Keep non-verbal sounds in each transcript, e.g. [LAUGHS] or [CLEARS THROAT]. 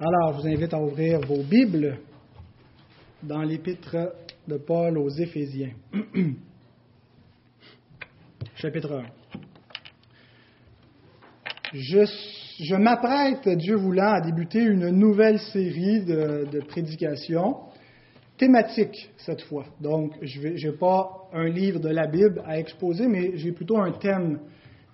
Alors, je vous invite à ouvrir vos Bibles dans l'épître de Paul aux Éphésiens. [CLEARS THROAT] Chapitre 1. Je, m'apprête, Dieu voulant, à débuter une nouvelle série de, de prédications thématiques cette fois. Donc, je n'ai pas un livre de la Bible à exposer, mais j'ai plutôt un thème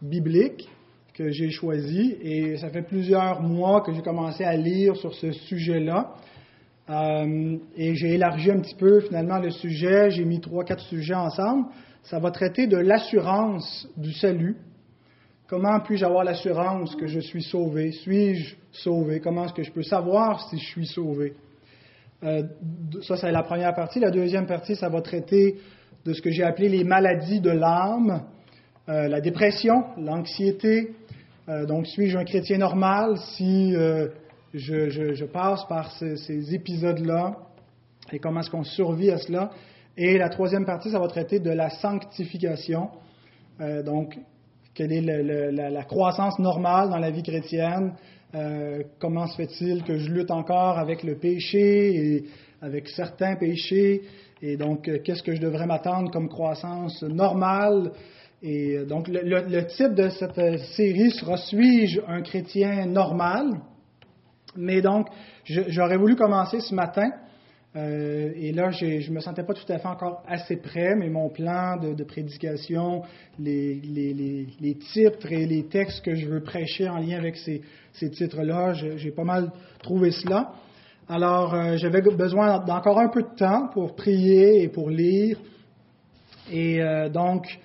biblique que j'ai choisi et ça fait plusieurs mois que j'ai commencé à lire sur ce sujet-là. Euh, et j'ai élargi un petit peu finalement le sujet, j'ai mis trois, quatre sujets ensemble. Ça va traiter de l'assurance du salut. Comment puis-je avoir l'assurance que je suis sauvé? Suis-je sauvé? Comment est-ce que je peux savoir si je suis sauvé? Euh, ça, c'est la première partie. La deuxième partie, ça va traiter de ce que j'ai appelé les maladies de l'âme, euh, la dépression, l'anxiété, euh, donc, suis-je un chrétien normal si euh, je, passe par ces, épisodes-là? Et comment est-ce qu'on survit à cela? Et la troisième partie, ça va traiter de la sanctification. Euh, donc, quelle est la, croissance normale dans la vie chrétienne? comment se fait-il que je lutte encore avec le péché et avec certains péchés? Et donc, qu'est-ce que je devrais m'attendre comme croissance normale? Et euh, donc, le, titre de cette euh, série sera Suis-je un chrétien normal? Mais donc, j'aurais voulu commencer ce matin. Euh, et là, je ne me sentais pas tout à fait encore assez prêt, mais mon plan de, prédication, les, titres et les textes que je veux prêcher en lien avec ces, titres-là, j'ai pas mal trouvé cela. Alors, j'avais besoin d'encore un peu de temps pour prier et pour lire. Et donc,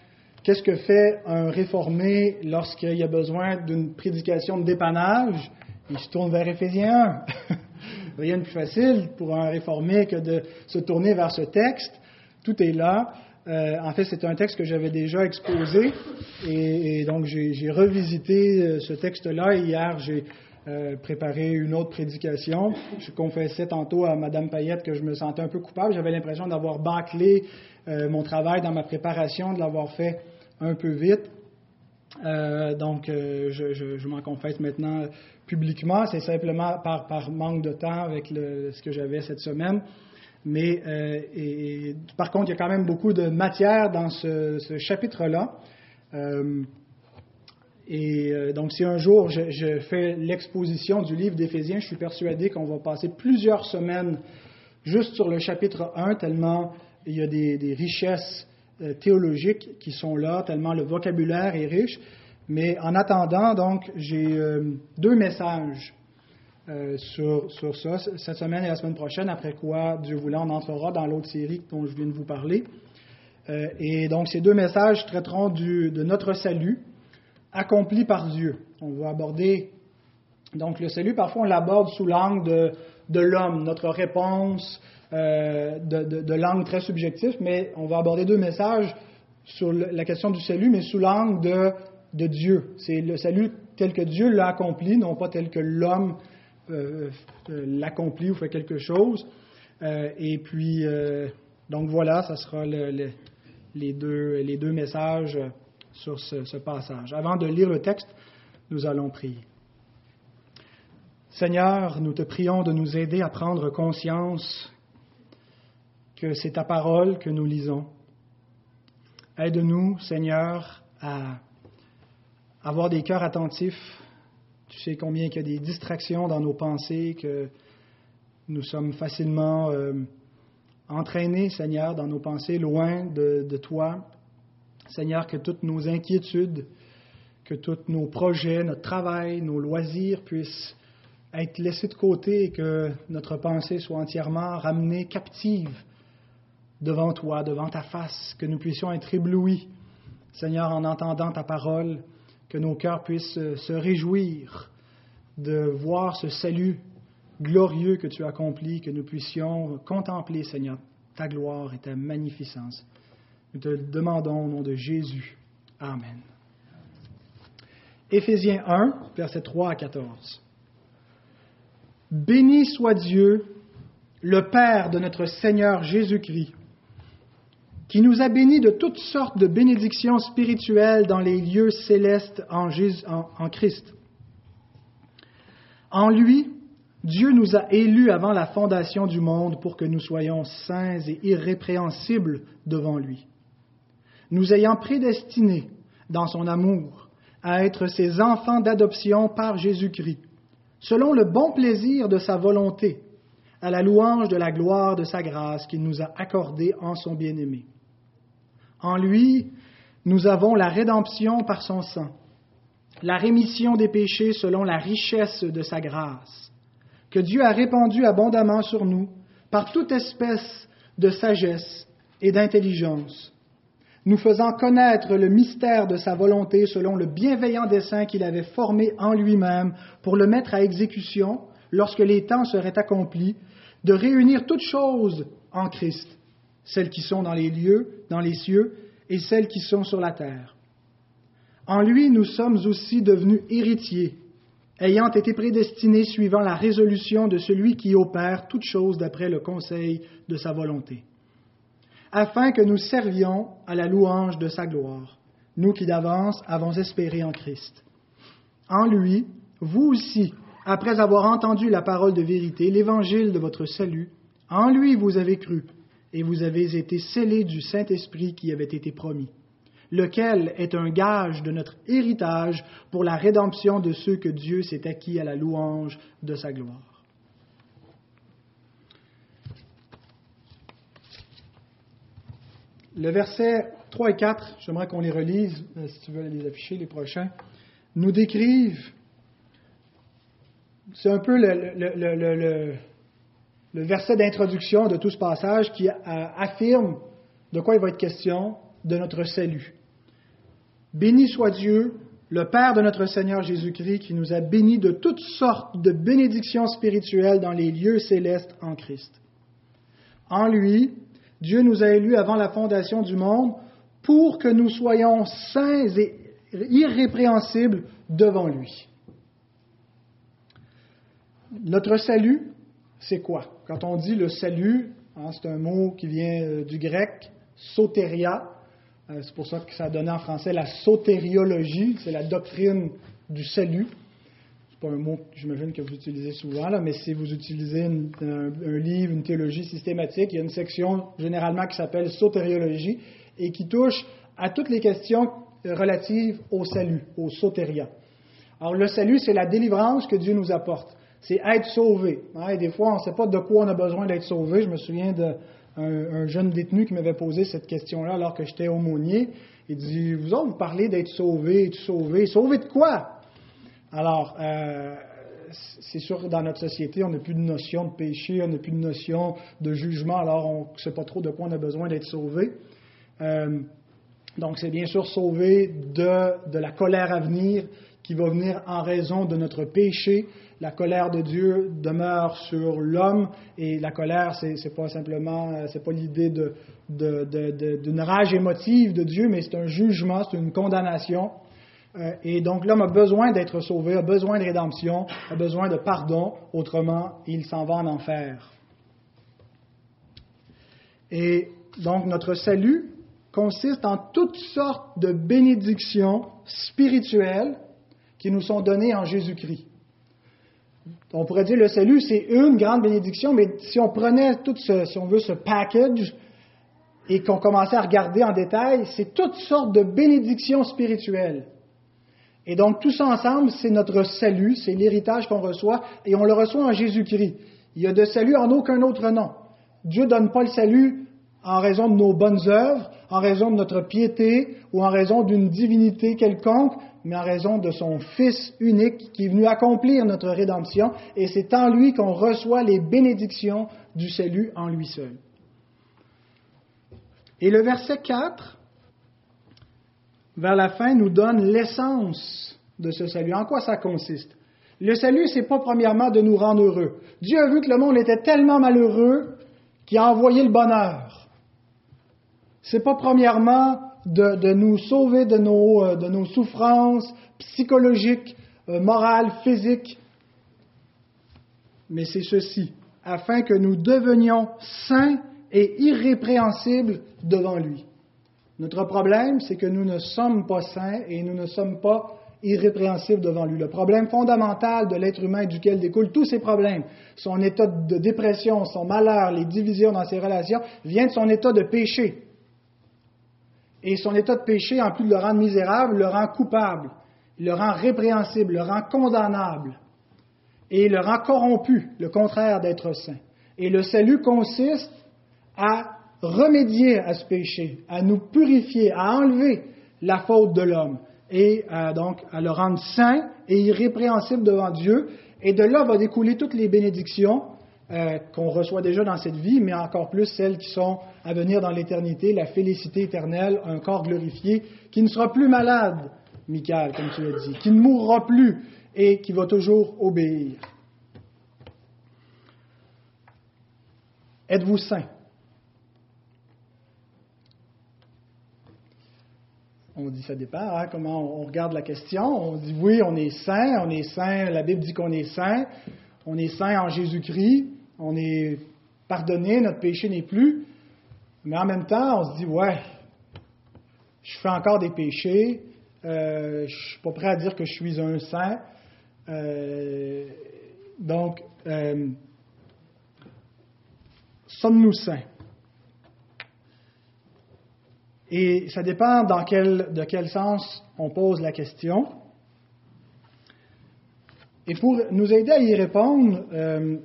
Qu'est-ce que fait un réformé lorsqu'il y a besoin d'une prédication de dépannage? Il se tourne vers Éphésiens 1. [LAUGHS] Rien de plus facile pour un réformé que de se tourner vers ce texte. Tout est là. Euh, en fait, c'est un texte que j'avais déjà exposé et, donc j'ai revisité euh, ce texte-là. Hier, j'ai euh, préparé une autre prédication. Je confessais tantôt à Mme Payette que je me sentais un peu coupable. J'avais l'impression d'avoir bâclé mon travail dans ma préparation, de l'avoir fait un peu vite. Euh, donc, euh, je, m'en confesse maintenant publiquement. C'est simplement par, par, manque de temps avec le, ce que j'avais cette semaine. Mais euh, par contre, il y a quand même beaucoup de matière dans ce, chapitre-là. et donc, si un jour je, je fais l'exposition du livre d'Éphésiens, je suis persuadé qu'on va passer plusieurs semaines juste sur le chapitre 1, tellement il y a des, des richesses théologiques qui sont là, tellement le vocabulaire est riche. Mais en attendant, donc, j'ai euh, deux messages euh, sur, sur, ça, cette semaine et la semaine prochaine, après quoi, Dieu voulant, on entrera dans l'autre série dont je viens de vous parler. et donc, ces deux messages traiteront de notre salut accompli par Dieu. On va aborder, donc, le salut, parfois, on l'aborde sous l'angle de, de l'homme, notre réponse, euh, de, langue très subjective, mais on va aborder deux messages sur la question du salut, mais sous l'angle de, Dieu. C'est le salut tel que Dieu l'a accompli, non pas tel que l'homme euh, euh, l'accomplit ou fait quelque chose. et puis, donc voilà, ça sera les, deux, les deux messages sur ce passage. Avant de lire le texte, nous allons prier. Seigneur, nous te prions de nous aider à prendre conscience que c'est ta parole que nous lisons. Aide-nous, Seigneur, à avoir des cœurs attentifs. Tu sais combien il y a des distractions dans nos pensées, que nous sommes facilement euh, entraînés, Seigneur, dans nos pensées, loin de, de toi. Seigneur, que toutes nos inquiétudes, que tous nos projets, notre travail, nos loisirs puissent être laissés de côté et que notre pensée soit entièrement ramenée captive devant toi, devant ta face, que nous puissions être éblouis, Seigneur, en entendant ta parole, que nos cœurs puissent se réjouir de voir ce salut glorieux que tu as accompli, que nous puissions contempler, Seigneur, ta gloire et ta magnificence. Nous te demandons au nom de Jésus. Amen. Éphésiens 1, versets 3 à 14. Béni soit Dieu, le Père de notre Seigneur Jésus-Christ qui nous a bénis de toutes sortes de bénédictions spirituelles dans les lieux célestes en, Christ. En lui, Dieu nous a élus avant la fondation du monde pour que nous soyons saints et irrépréhensibles devant lui. Nous ayant prédestinés, dans son amour, à être ses enfants d'adoption par Jésus-Christ, selon le bon plaisir de sa volonté, à la louange de la gloire de sa grâce qu'il nous a accordée en son bien-aimé. En lui, nous avons la rédemption par son sang, la rémission des péchés selon la richesse de sa grâce, que Dieu a répandue abondamment sur nous par toute espèce de sagesse et d'intelligence, nous faisant connaître le mystère de sa volonté selon le bienveillant dessein qu'il avait formé en lui-même pour le mettre à exécution lorsque les temps seraient accomplis, de réunir toutes choses en Christ, celles qui sont dans les lieux, dans les cieux, et celles qui sont sur la terre. En lui, nous sommes aussi devenus héritiers, ayant été prédestinés suivant la résolution de celui qui opère toutes choses d'après le conseil de sa volonté, afin que nous servions à la louange de sa gloire, nous qui d'avance avons espéré en Christ. En lui, vous aussi, après avoir entendu la parole de vérité, l'évangile de votre salut, en lui vous avez cru, et vous avez été scellés du Saint-Esprit qui avait été promis, lequel est un gage de notre héritage pour la rédemption de ceux que Dieu s'est acquis à la louange de sa gloire. Le verset 3 et 4, j'aimerais qu'on les relise, euh, si tu veux les afficher, les prochains, nous décrivent, c'est un peu le, verset d'introduction de tout ce passage qui affirme de quoi il va être question, de notre salut. Béni soit Dieu, le Père de notre Seigneur Jésus-Christ, qui nous a bénis de toutes sortes de bénédictions spirituelles dans les lieux célestes en Christ. En lui, Dieu nous a élus avant la fondation du monde pour que nous soyons saints et irrépréhensibles devant lui. Notre salut, c'est quoi? Quand on dit le salut, hein, c'est un mot qui vient euh, du grec, soteria. Euh, c'est pour ça que ça a donné en français la sotériologie, c'est la doctrine du salut. Pas un mot, j'imagine, que vous utilisez souvent, là, mais si vous utilisez un, livre, une théologie systématique, il y a une section généralement qui s'appelle sotériologie et qui touche à toutes les questions relatives au salut, au soteria. Alors le salut, c'est la délivrance que Dieu nous apporte c'est être sauvé. Hein, des fois, on ne sait pas de quoi on a besoin d'être sauvé. Je me souviens d'un un jeune détenu qui m'avait posé cette question-là alors que j'étais aumônier. Il dit, vous autres, vous parlez d'être sauvé, être sauvé. Sauvé de quoi? Alors, euh, c'est sûr que dans notre société, on n'a plus de notion de péché, on n'a plus de notion de jugement, alors on ne sait pas trop de quoi on a besoin d'être sauvé. Euh, donc, c'est bien sûr sauvé de, de la colère à venir qui va venir en raison de notre péché, la colère de Dieu demeure sur l'homme et la colère, c'est, n'est pas simplement, euh, c'est pas l'idée d'une rage émotive de Dieu, mais c'est un jugement, c'est une condamnation. Euh, et donc l'homme a besoin d'être sauvé, a besoin de rédemption, a besoin de pardon, autrement il s'en va en enfer. Et donc notre salut consiste en toutes sortes de bénédictions spirituelles qui nous sont données en Jésus-Christ. On pourrait dire le salut, c'est une grande bénédiction, mais si on prenait tout ce, si on veut, ce package et qu'on commençait à regarder en détail, c'est toutes sortes de bénédictions spirituelles. Et donc tout ça ensemble, c'est notre salut, c'est l'héritage qu'on reçoit, et on le reçoit en Jésus-Christ. Il y a de salut en aucun autre nom. Dieu ne donne pas le salut en raison de nos bonnes œuvres, en raison de notre piété ou en raison d'une divinité quelconque, mais en raison de son Fils unique qui est venu accomplir notre rédemption, et c'est en lui qu'on reçoit les bénédictions du salut en lui seul. Et le verset 4, vers la fin, nous donne l'essence de ce salut. En quoi ça consiste? Le salut, c'est pas premièrement de nous rendre heureux. Dieu a vu que le monde était tellement malheureux qu'il a envoyé le bonheur. C'est pas premièrement de, nous sauver de nos, euh, de nos souffrances psychologiques, euh, morales, physiques. Mais c'est ceci, afin que nous devenions saints et irrépréhensibles devant lui. Notre problème, c'est que nous ne sommes pas saints et nous ne sommes pas irrépréhensible devant lui. Le problème fondamental de l'être humain duquel découlent tous ses problèmes, son état de dépression, son malheur, les divisions dans ses relations, vient de son état de péché. Et son état de péché, en plus de le rendre misérable, le rend coupable, le rend répréhensible, le rend condamnable et le rend corrompu, le contraire d'être saint. Et le salut consiste à remédier à ce péché, à nous purifier, à enlever la faute de l'homme et euh, donc à le rendre saint et irrépréhensible devant Dieu. Et de là va découler toutes les bénédictions euh, qu'on reçoit déjà dans cette vie, mais encore plus celles qui sont à venir dans l'éternité, la félicité éternelle, un corps glorifié qui ne sera plus malade, Michael, comme tu l'as dit, qui ne mourra plus et qui va toujours obéir. Êtes-vous saint? On dit ça dépend, hein, comment on regarde la question. On dit oui, on est saint, on est saint, la Bible dit qu'on est saint, on est saint en Jésus-Christ, on est pardonné, notre péché n'est plus. Mais en même temps, on se dit, ouais, je fais encore des péchés, euh, je ne suis pas prêt à dire que je suis un saint. Euh, donc, euh, sommes-nous saints? Et ça dépend dans quel, de quel sens on pose la question. Et pour nous aider à y répondre, euh,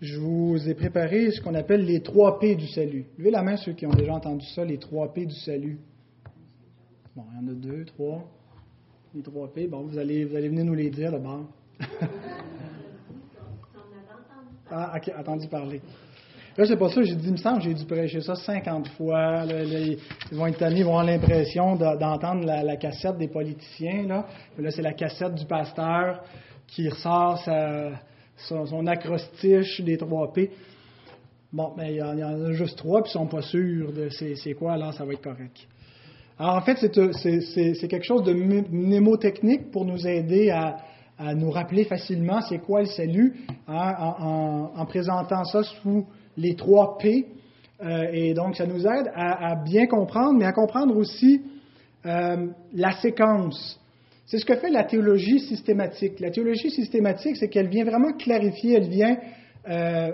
je vous ai préparé ce qu'on appelle les trois P du salut. Levez la main ceux qui ont déjà entendu ça, les trois P du salut. Bon, il y en a deux, trois. Les trois P, bon, vous allez, vous allez venir nous les dire d'abord. [LAUGHS] ah, ok, entendu parler. Là, c'est pas ça, j'ai dit, il me semble, j'ai dû prêcher ça 50 fois. ils vont être tannés, ils vont avoir l'impression d'entendre la, cassette des politiciens. Là, là c'est la cassette du pasteur qui ressort son, acrostiche des 3 P. Bon, mais il y, en, a juste trois, puis ils ne sont pas sûrs de c'est quoi, alors ça va être correct. Alors, en fait, c'est quelque chose de mnémotechnique pour nous aider à, nous rappeler facilement c'est quoi le salut, hein, en, présentant ça sous les trois P. Euh, et donc, ça nous aide à, bien comprendre, mais à comprendre aussi euh, la séquence. C'est ce que fait la théologie systématique. La théologie systématique, c'est qu'elle vient vraiment clarifier, elle vient euh,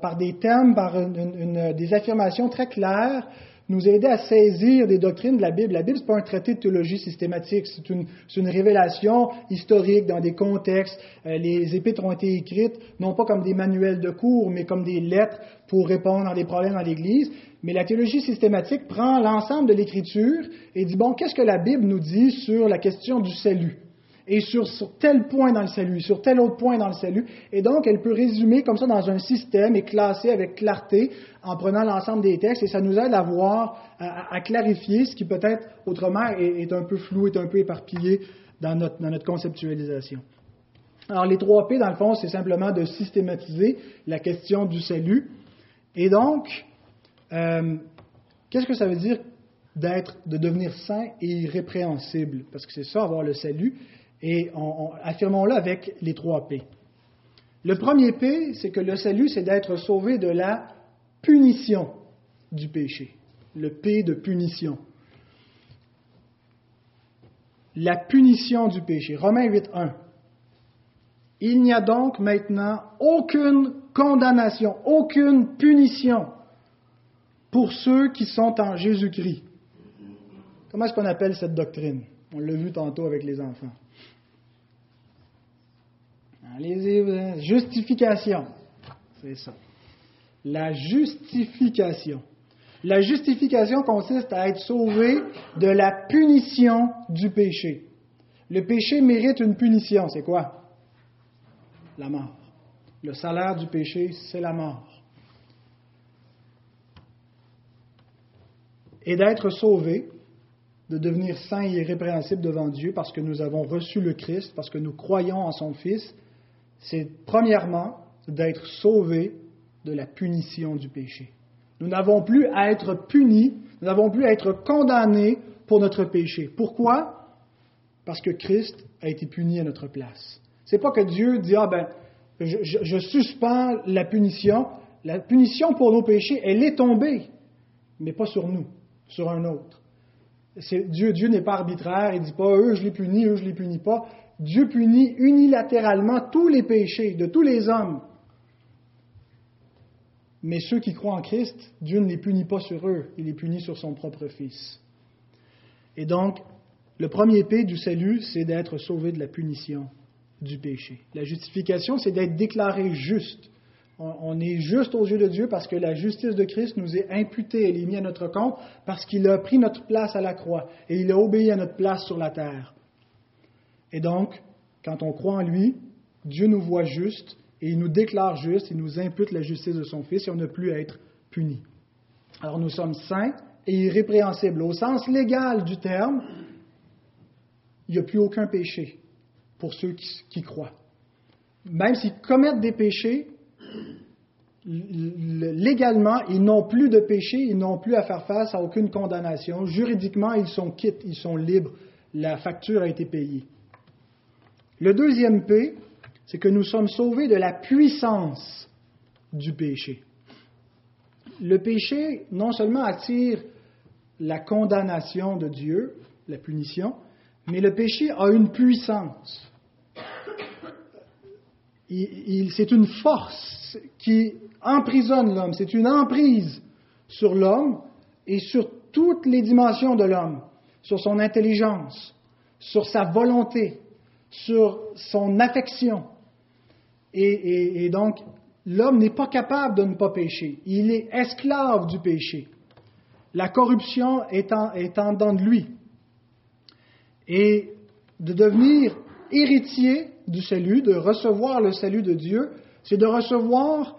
par des thèmes, par des affirmations très claires, nous aider à saisir des doctrines de la Bible. La Bible, ce n'est pas un traité de théologie systématique, c'est une, révélation historique dans des contextes. Euh, les épîtres ont été écrites non pas comme des manuels de cours, mais comme des lettres pour répondre à des problèmes dans l'Église. Mais la théologie systématique prend l'ensemble de l'Écriture et dit, bon, qu'est-ce que la Bible nous dit sur la question du salut? Et sur, tel point dans le salut, sur tel autre point dans le salut. Et donc, elle peut résumer comme ça dans un système et classer avec clarté en prenant l'ensemble des textes. Et ça nous aide à voir, à, clarifier ce qui peut-être autrement est, un peu flou, est un peu éparpillé dans notre, dans notre conceptualisation. Alors, les trois P, dans le fond, c'est simplement de systématiser la question du salut. Et donc, euh, qu'est-ce que ça veut dire d'être, de devenir saint et irrépréhensible? Parce que c'est ça, avoir le salut. Et affirmons-le avec les trois P. Le premier P, c'est que le salut, c'est d'être sauvé de la punition du péché. Le P de punition. La punition du péché. Romains 8.1. Il n'y a donc maintenant aucune condamnation, aucune punition pour ceux qui sont en Jésus-Christ. Comment est-ce qu'on appelle cette doctrine? On l'a vu tantôt avec les enfants. Allez-y, justification. C'est ça. La justification. La justification consiste à être sauvé de la punition du péché. Le péché mérite une punition. C'est quoi? La mort. Le salaire du péché, c'est la mort. Et d'être sauvé, de devenir saint et irrépréhensible devant Dieu parce que nous avons reçu le Christ, parce que nous croyons en son Fils, c'est premièrement d'être sauvés de la punition du péché. Nous n'avons plus à être punis, nous n'avons plus à être condamnés pour notre péché. Pourquoi? Parce que Christ a été puni à notre place. C'est pas que Dieu dit ah ben je, je, suspends la punition. La punition pour nos péchés, elle est tombée, mais pas sur nous, sur un autre. Dieu, Dieu n'est pas arbitraire, il ne dit pas eux je les punis, eux je les punis pas. Dieu punit unilatéralement tous les péchés de tous les hommes. Mais ceux qui croient en Christ, Dieu ne les punit pas sur eux, il les punit sur son propre Fils. Et donc, le premier P du salut, c'est d'être sauvé de la punition du péché. La justification, c'est d'être déclaré juste. On est juste aux yeux de Dieu parce que la justice de Christ nous est imputée, elle est mise à notre compte parce qu'il a pris notre place à la croix et il a obéi à notre place sur la terre. Et donc, quand on croit en lui, Dieu nous voit juste et il nous déclare juste, il nous impute la justice de son Fils et on n'a plus à être puni. Alors nous sommes saints et irrépréhensibles. Au sens légal du terme, il n'y a plus aucun péché pour ceux qui, croient. Même s'ils commettent des péchés, légalement, ils n'ont plus de péché, ils n'ont plus à faire face à aucune condamnation. Juridiquement, ils sont quittes, ils sont libres. La facture a été payée. Le deuxième P, c'est que nous sommes sauvés de la puissance du péché. Le péché, non seulement attire la condamnation de Dieu, la punition, mais le péché a une puissance. c'est une force qui emprisonne l'homme, c'est une emprise sur l'homme et sur toutes les dimensions de l'homme, sur son intelligence, sur sa volonté, sur son affection, et, donc, l'homme n'est pas capable de ne pas pécher. Il est esclave du péché. La corruption est en, est en dedans de lui. Et de devenir héritier du salut, de recevoir le salut de Dieu, c'est de recevoir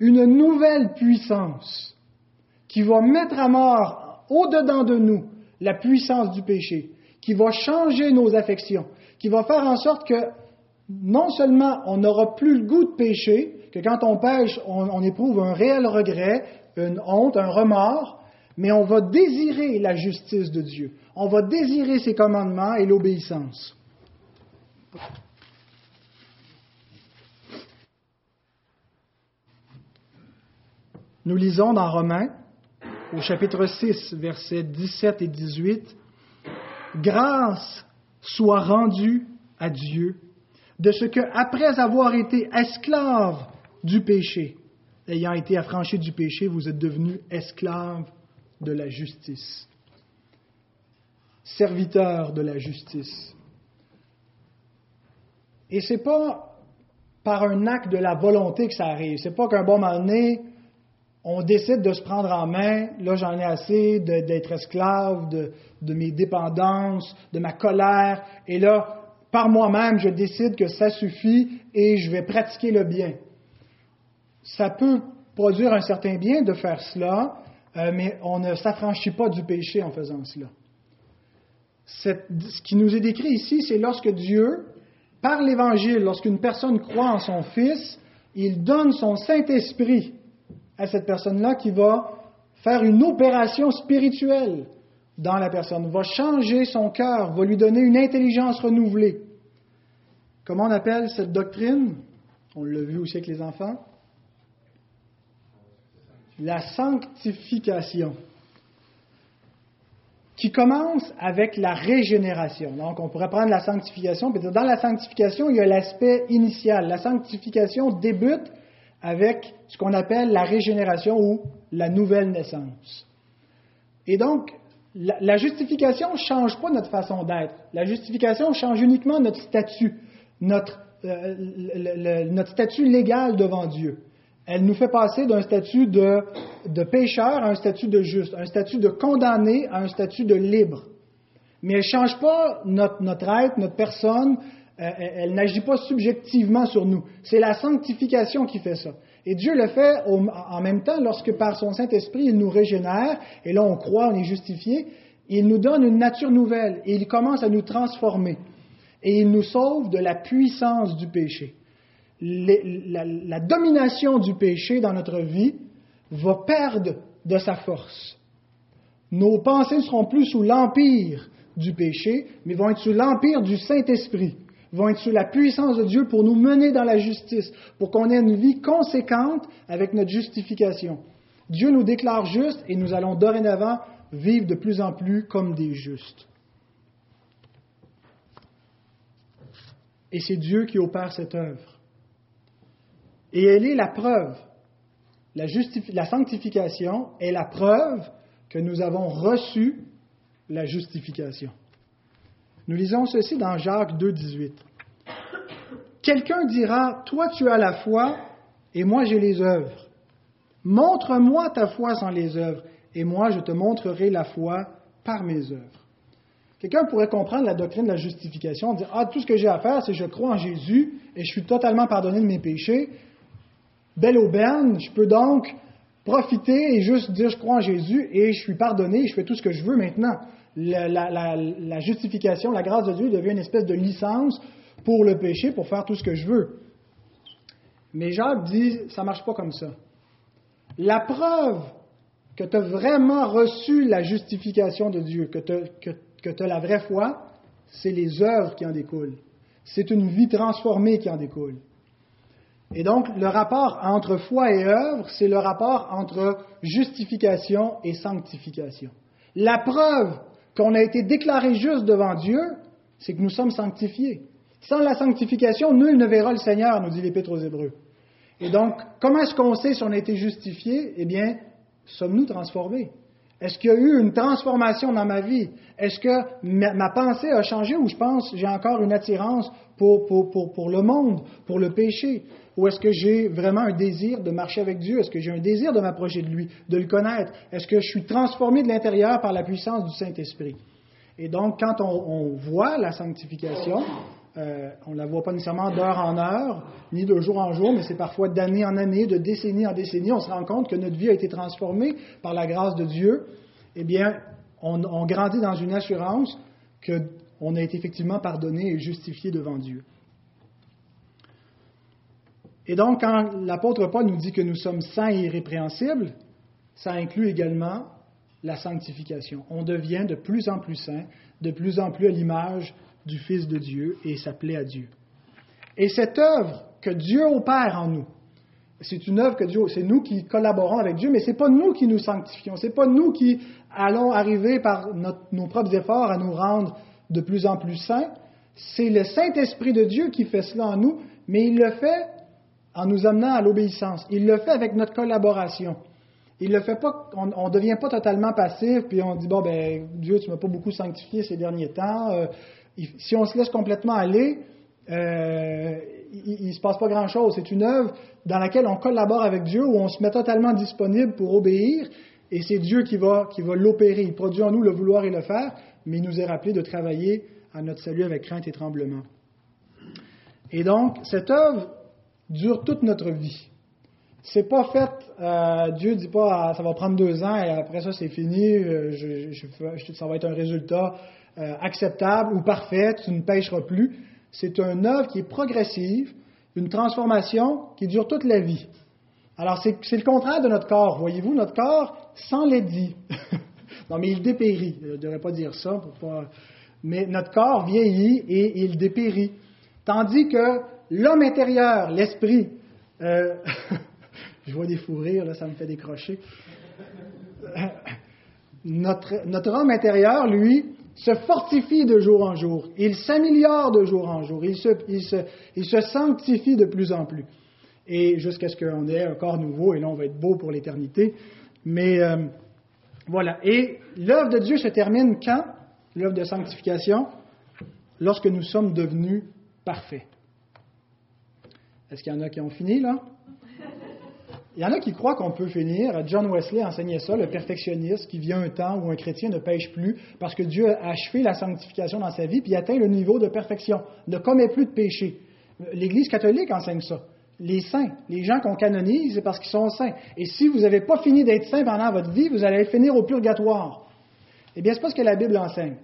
une nouvelle puissance qui va mettre à mort au-dedans de nous la puissance du péché, qui va changer nos affections, qui va faire en sorte que non seulement on n'aura plus le goût de pécher, que quand on pêche, on, éprouve un réel regret, une honte, un remords, mais on va désirer la justice de Dieu. On va désirer ses commandements et l'obéissance. Nous lisons dans Romains, au chapitre 6, versets 17 et 18, Grâce soit rendue à Dieu de ce que, après avoir été esclave du péché, ayant été affranchi du péché, vous êtes devenu esclave de la justice, serviteur de la justice. Et ce n'est pas par un acte de la volonté que ça arrive. C'est pas qu'un bon moment donné, on décide de se prendre en main, là j'en ai assez d'être esclave de, mes dépendances, de ma colère, et là par moi-même, je décide que ça suffit et je vais pratiquer le bien. Ça peut produire un certain bien de faire cela, euh, mais on ne s'affranchit pas du péché en faisant cela. ce qui nous est décrit ici, c'est lorsque Dieu, par l'Évangile, lorsqu'une personne croit en son Fils, il donne son Saint-Esprit à cette personne-là qui va faire une opération spirituelle dans la personne, va changer son cœur, va lui donner une intelligence renouvelée. Comment on appelle cette doctrine? On l'a vu aussi avec les enfants. La sanctification, qui commence avec la régénération. Donc, on pourrait prendre la sanctification, puis dans la sanctification, il y a l'aspect initial. La sanctification débute avec ce qu'on appelle la régénération ou la nouvelle naissance. Et donc, la, justification ne change pas notre façon d'être. La justification change uniquement notre statut, notre, euh, notre statut légal devant Dieu. Elle nous fait passer d'un statut de, de pécheur à un statut de juste, un statut de condamné à un statut de libre. Mais elle ne change pas notre, notre être, notre personne, euh, elle n'agit pas subjectivement sur nous. C'est la sanctification qui fait ça. Et Dieu le fait en même temps lorsque par son Saint-Esprit, il nous régénère, et là on croit, on est justifié, il nous donne une nature nouvelle, et il commence à nous transformer, et il nous sauve de la puissance du péché. la, domination du péché dans notre vie va perdre de sa force. Nos pensées ne seront plus sous l'empire du péché, mais vont être sous l'empire du Saint-Esprit vont être sous la puissance de Dieu pour nous mener dans la justice, pour qu'on ait une vie conséquente avec notre justification. Dieu nous déclare juste et nous allons dorénavant vivent de plus en plus comme des justes. Et c'est Dieu qui opère cette œuvre. Et elle est la preuve. La, la, sanctification est la preuve que nous avons reçu la justification. Nous lisons ceci dans Jacques 2, 18. Quelqu'un dira, toi tu as la foi et moi j'ai les œuvres. Montre-moi ta foi sans les œuvres et moi je te montrerai la foi par mes œuvres. Quelqu'un pourrait comprendre la doctrine de la justification, dire Ah, tout ce que j'ai à faire, c'est je crois en Jésus et je suis totalement pardonné de mes péchés. Belle aubaine, je peux donc profiter et juste dire je crois en Jésus et je suis pardonné je fais tout ce que je veux maintenant. La, justification, la grâce de Dieu devient une espèce de licence pour le péché, pour faire tout ce que je veux. Mais Jacques dit, ça ne marche pas comme ça. La preuve que tu as vraiment reçu la justification de Dieu, que tu as la vraie foi, c'est les œuvres qui en découlent. C'est une vie transformée qui en découle. Et donc, le rapport entre foi et œuvre, c'est le rapport entre justification et sanctification. La preuve qu'on a été déclaré juste devant Dieu, c'est que nous sommes sanctifiés. Sans la sanctification, nul ne verra le Seigneur, nous dit l'Épître aux Hébreux. Et donc, comment est-ce qu'on sait si on a été justifié? Eh bien, sommes-nous transformés? Est-ce qu'il y a eu une transformation dans ma vie? Est-ce que ma, pensée a changé ou je pense j'ai encore une attirance pour, pour, le monde, pour le péché? Ou est-ce que j'ai vraiment un désir de marcher avec Dieu? Est-ce que j'ai un désir de m'approcher de lui, de le connaître? Est-ce que je suis transformé de l'intérieur par la puissance du Saint-Esprit? Et donc, quand on voit la sanctification, euh, on ne la voit pas nécessairement d'heure en heure, ni de jour en jour, mais c'est parfois d'année en année, de décennie en décennie. On se rend compte que notre vie a été transformée par la grâce de Dieu. Eh bien, on, grandit dans une assurance qu'on a été effectivement pardonné et justifié devant Dieu. Et donc, quand l'apôtre Paul nous dit que nous sommes saints et irrépréhensibles, ça inclut également la sanctification. On devient de plus en plus saint, de plus en plus à l'image du Fils de Dieu et ça à Dieu. Et cette œuvre que Dieu opère en nous, c'est une œuvre que Dieu, c'est nous qui collaborons avec Dieu, mais ce n'est pas nous qui nous sanctifions, ce n'est pas nous qui allons arriver par nos propres efforts à nous rendre de plus en plus saints. C'est le Saint-Esprit de Dieu qui fait cela en nous, mais il le fait en nous amenant à l'obéissance. Il le fait avec notre collaboration. Il le fait pas, on ne devient pas totalement passif, puis on dit, bon, ben, Dieu, tu m'as pas beaucoup sanctifié ces derniers temps, euh, si on se laisse complètement aller, euh, il ne se passe pas grand-chose. C'est une œuvre dans laquelle on collabore avec Dieu, où on se met totalement disponible pour obéir, et c'est Dieu qui va, l'opérer. Il produit en nous le vouloir et le faire, mais il nous est rappelé de travailler à notre salut avec crainte et tremblement. Et donc, cette œuvre dure toute notre vie. C'est pas fait, euh, Dieu dit pas ah, ça va prendre deux ans et après ça c'est fini, euh, ça va être un résultat euh, acceptable ou parfaite, tu ne pêcheras plus. C'est une œuvre qui est progressive, une transformation qui dure toute la vie. Alors, c'est le contraire de notre corps. Voyez-vous, notre corps sans dit. [LAUGHS] non, mais il dépérit. Je ne devrais pas dire ça. Pour pas... Mais notre corps vieillit et il dépérit. Tandis que l'homme intérieur, l'esprit, euh... [LAUGHS] je vois des fous rires, là, ça me fait décrocher. Notre, notre homme intérieur, lui, se fortifie de jour en jour, il s'améliore de jour en jour, il se, sanctifie de plus en plus. Et jusqu'à ce qu'on ait un corps nouveau, et là on va être beau pour l'éternité. Mais euh, voilà. Et l'œuvre de Dieu se termine quand? L'œuvre de sanctification? Lorsque nous sommes devenus parfaits. Est-ce qu'il y en a qui ont fini là? Il y en a qui croient qu'on peut finir. John Wesley enseignait ça, le perfectionniste, qui vient un temps où un chrétien ne pêche plus parce que Dieu a achevé la sanctification dans sa vie puis atteint le niveau de perfection, ne commet plus de péché. L'Église catholique enseigne ça. Les saints, les gens qu'on canonise, c'est parce qu'ils sont saints. Et si vous n'avez pas fini d'être saint pendant votre vie, vous allez finir au purgatoire. Eh bien, c'est pas ce que la Bible enseigne.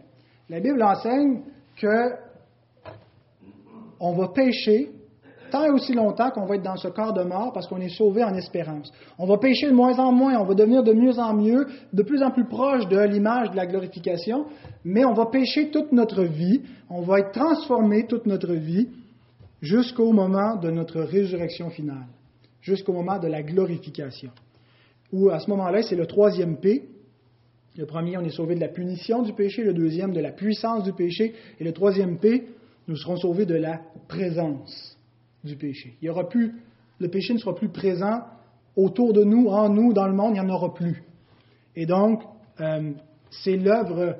La Bible enseigne que on va pécher tant et aussi longtemps qu'on va être dans ce corps de mort parce qu'on est sauvé en espérance. On va pécher de moins en moins, on va devenir de mieux en mieux, de plus en plus proche de l'image de la glorification, mais on va pécher toute notre vie, on va être transformé toute notre vie jusqu'au moment de notre résurrection finale, jusqu'au moment de la glorification. Où à ce moment-là, c'est le troisième P, Le premier, on est sauvé de la punition du péché, le deuxième, de la puissance du péché, et le troisième P, nous serons sauvés de la présence du péché. Il y aura plus, le péché ne sera plus présent autour de nous, en nous, dans le monde, il n'y en aura plus. Et donc, euh, c'est l'œuvre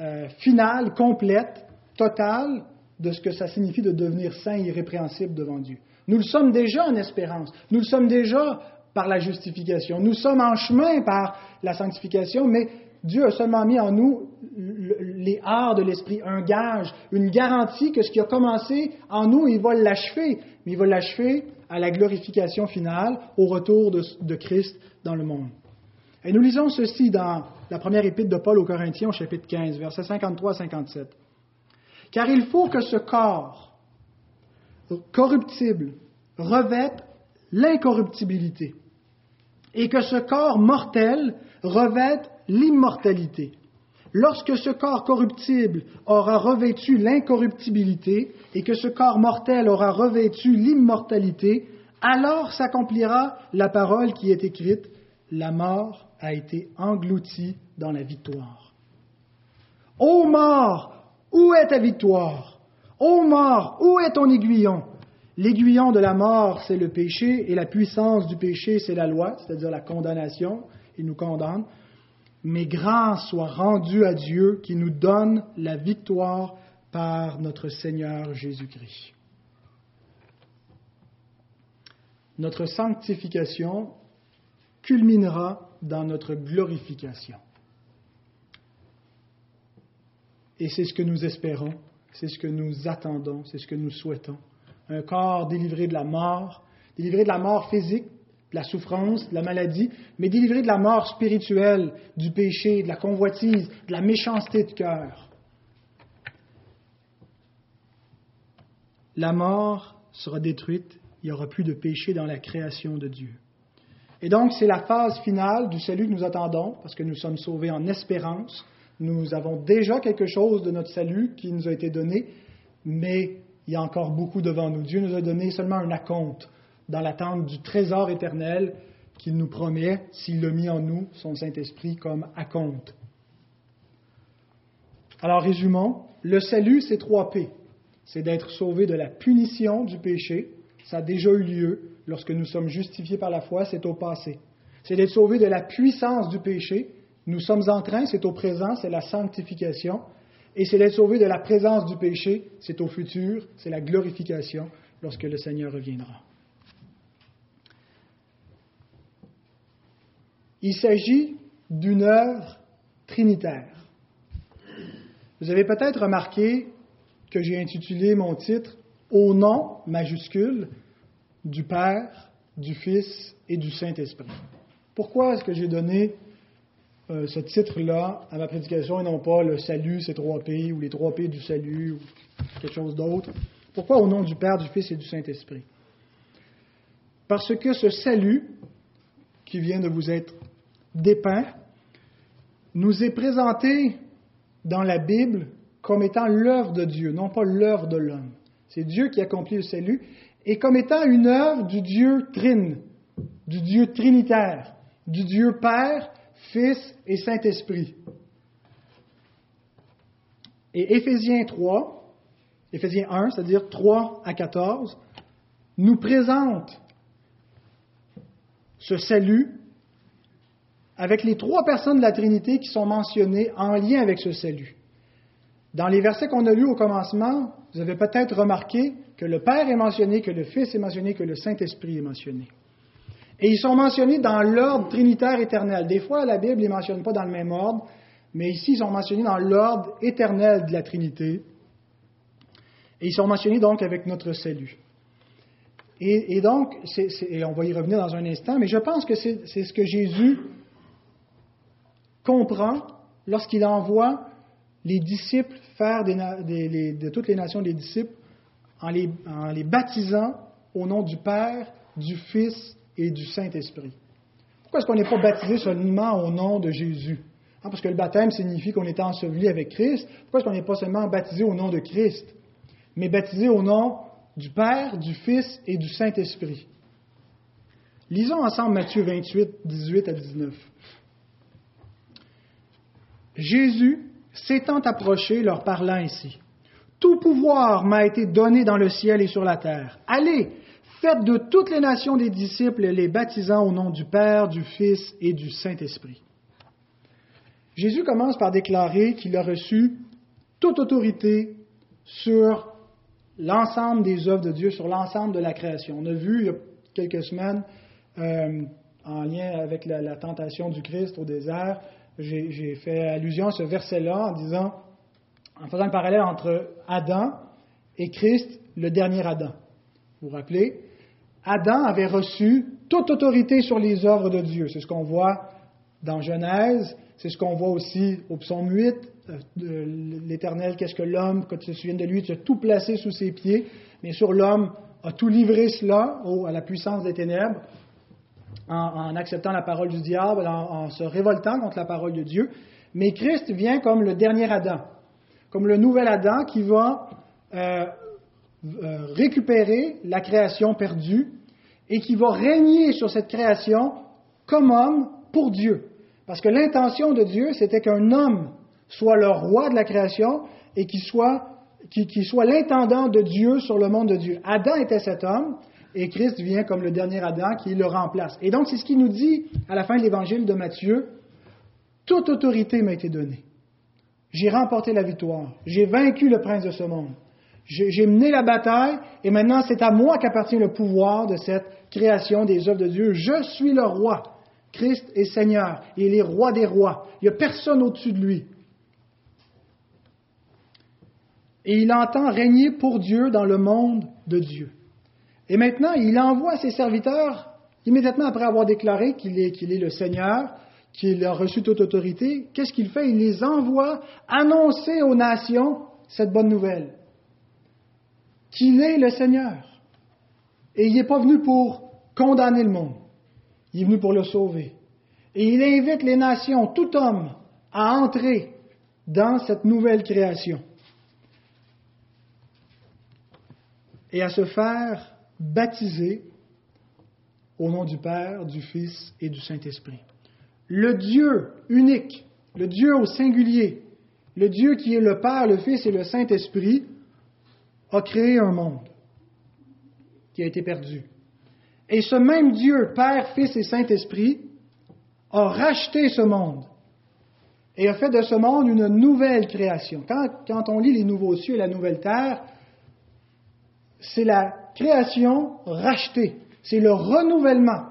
euh, finale, complète, totale de ce que ça signifie de devenir saint et irrépréhensible devant Dieu. Nous le sommes déjà en espérance. Nous le sommes déjà par la justification. Nous sommes en chemin par la sanctification, mais Dieu a seulement mis en nous les arts de l'esprit, un gage, une garantie que ce qui a commencé en nous, il va l'achever, mais il va l'achever à la glorification finale, au retour de, Christ dans le monde. Et nous lisons ceci dans la première épître de Paul aux Corinthiens, au chapitre 15, versets 53 à 57. Car il faut que ce corps corruptible revête l'incorruptibilité et que ce corps mortel revête l'immortalité. Lorsque ce corps corruptible aura revêtu l'incorruptibilité et que ce corps mortel aura revêtu l'immortalité, alors s'accomplira la parole qui est écrite, la mort a été engloutie dans la victoire. Ô mort, où est ta victoire? Ô mort, où est ton aiguillon? L'aiguillon de la mort, c'est le péché, et la puissance du péché, c'est la loi, c'est-à-dire la condamnation. Il nous condamne. Mais grâce soit rendue à Dieu qui nous donne la victoire par notre Seigneur Jésus-Christ. Notre sanctification culminera dans notre glorification. Et c'est ce que nous espérons, c'est ce que nous attendons, c'est ce que nous souhaitons. Un corps délivré de la mort, délivré de la mort physique, de la souffrance, de la maladie, mais délivré de la mort spirituelle, du péché, de la convoitise, de la méchanceté de cœur. La mort sera détruite, il n'y aura plus de péché dans la création de Dieu. Et donc, c'est la phase finale du salut que nous attendons, parce que nous sommes sauvés en espérance, nous avons déjà quelque chose de notre salut qui nous a été donné, mais il y a encore beaucoup devant nous. Dieu nous a donné seulement un acompte dans l'attente du trésor éternel qu'il nous promet s'il a mis en nous son Saint-Esprit comme acompte. Alors résumons, le salut, c'est trois P. C'est d'être sauvé de la punition du péché, ça a déjà eu lieu lorsque nous sommes justifiés par la foi, c'est au passé. C'est d'être sauvé de la puissance du péché, nous sommes en train, c'est au présent, c'est la sanctification. Et c'est d'être sauvé de la présence du péché, c'est au futur, c'est la glorification lorsque le Seigneur reviendra. Il s'agit d'une œuvre trinitaire. Vous avez peut-être remarqué que j'ai intitulé mon titre Au nom majuscule du Père, du Fils et du Saint-Esprit. Pourquoi est-ce que j'ai donné euh, ce titre-là à ma prédication et non pas le salut, c'est trois P ou les trois P du salut ou quelque chose d'autre? Pourquoi au nom du Père, du Fils et du Saint-Esprit? Parce que ce salut qui vient de vous être dépeint nous est présenté dans la Bible comme étant l'œuvre de Dieu, non pas l'œuvre de l'homme. C'est Dieu qui accomplit le salut et comme étant une œuvre du Dieu trine, du Dieu trinitaire, du Dieu Père, Fils et Saint-Esprit. Et Éphésiens 3, Éphésiens 1, c'est-à-dire 3 à 14, nous présente ce salut avec les trois personnes de la Trinité qui sont mentionnées en lien avec ce salut. Dans les versets qu'on a lus au commencement, vous avez peut-être remarqué que le Père est mentionné, que le Fils est mentionné, que le Saint-Esprit est mentionné. Et ils sont mentionnés dans l'ordre trinitaire éternel. Des fois, la Bible ne les mentionne pas dans le même ordre, mais ici, ils sont mentionnés dans l'ordre éternel de la Trinité. Et ils sont mentionnés donc avec notre salut. Et, donc, et on va y revenir dans un instant, mais je pense que c'est ce que Jésus comprend lorsqu'il envoie les disciples faire de toutes les nations des disciples en les, baptisant au nom du Père, du Fils et du Saint-Esprit. Pourquoi est-ce qu'on n'est pas baptisé seulement au nom de Jésus? Hein, Parce que le baptême signifie qu'on est enseveli avec Christ. Pourquoi est-ce qu'on n'est pas seulement baptisé au nom de Christ, mais baptisé au nom du Père, du Fils et du Saint-Esprit? Lisons ensemble Matthieu 28, 18 à 19. Jésus, s'étant approché, leur parla ainsi. Tout pouvoir m'a été donné dans le ciel et sur la terre. Allez, faites de toutes les nations des disciples, les baptisant au nom du Père, du Fils et du Saint-Esprit. Jésus commence par déclarer qu'il a reçu toute autorité sur l'ensemble des œuvres de Dieu, sur l'ensemble de la création. On a vu il y a quelques semaines, euh, en lien avec la, la, tentation du Christ au désert, j'ai fait allusion à ce verset-là en disant, en faisant un parallèle entre Adam et Christ, le dernier Adam. Vous vous rappelez? Adam avait reçu toute autorité sur les œuvres de Dieu. C'est ce qu'on voit dans Genèse, c'est ce qu'on voit aussi au psaume 8. Euh, L'Éternel, qu'est-ce que l'homme, quand tu te souviens de lui, tu as tout placé sous ses pieds. Bien sûr, l'homme a tout livré cela à la puissance des ténèbres en, acceptant la parole du diable, en, se révoltant contre la parole de Dieu. Mais Christ vient comme le dernier Adam, comme le nouvel Adam qui va euh, euh, récupérer la création perdue et qui va régner sur cette création comme homme pour Dieu. Parce que l'intention de Dieu, c'était qu'un homme soit le roi de la création et qu'il soit, soit l'intendant de Dieu sur le monde de Dieu. Adam était cet homme, et Christ vient comme le dernier Adam qui le remplace. Et donc, c'est ce qu'il nous dit à la fin de l'évangile de Matthieu. Toute autorité m'a été donnée. J'ai remporté la victoire. J'ai vaincu le prince de ce monde. J'ai mené la bataille et maintenant c'est à moi qu'appartient le pouvoir de cette création des œuvres de Dieu. Je suis le roi. Christ est Seigneur. Il est roi des rois. Il n'y a personne au-dessus de lui. Et il entend régner pour Dieu dans le monde de Dieu. Et maintenant, il envoie ses serviteurs, immédiatement après avoir déclaré qu'il est, le Seigneur, qu'il a reçu toute autorité, qu'est-ce qu'il fait? Il les envoie annoncer aux nations cette bonne nouvelle, qu'il est le Seigneur. Et il n'est pas venu pour condamner le monde, il est venu pour le sauver. Et il invite les nations, tout homme, à entrer dans cette nouvelle création. Et à se faire baptisé au nom du Père, du Fils et du Saint-Esprit. Le Dieu unique, le Dieu au singulier, le Dieu qui est le Père, le Fils et le Saint-Esprit, a créé un monde qui a été perdu. Et ce même Dieu, Père, Fils et Saint-Esprit, a racheté ce monde et a fait de ce monde une nouvelle création. Quand, quand on lit les nouveaux cieux et la nouvelle terre, c'est la création rachetée, c'est le renouvellement.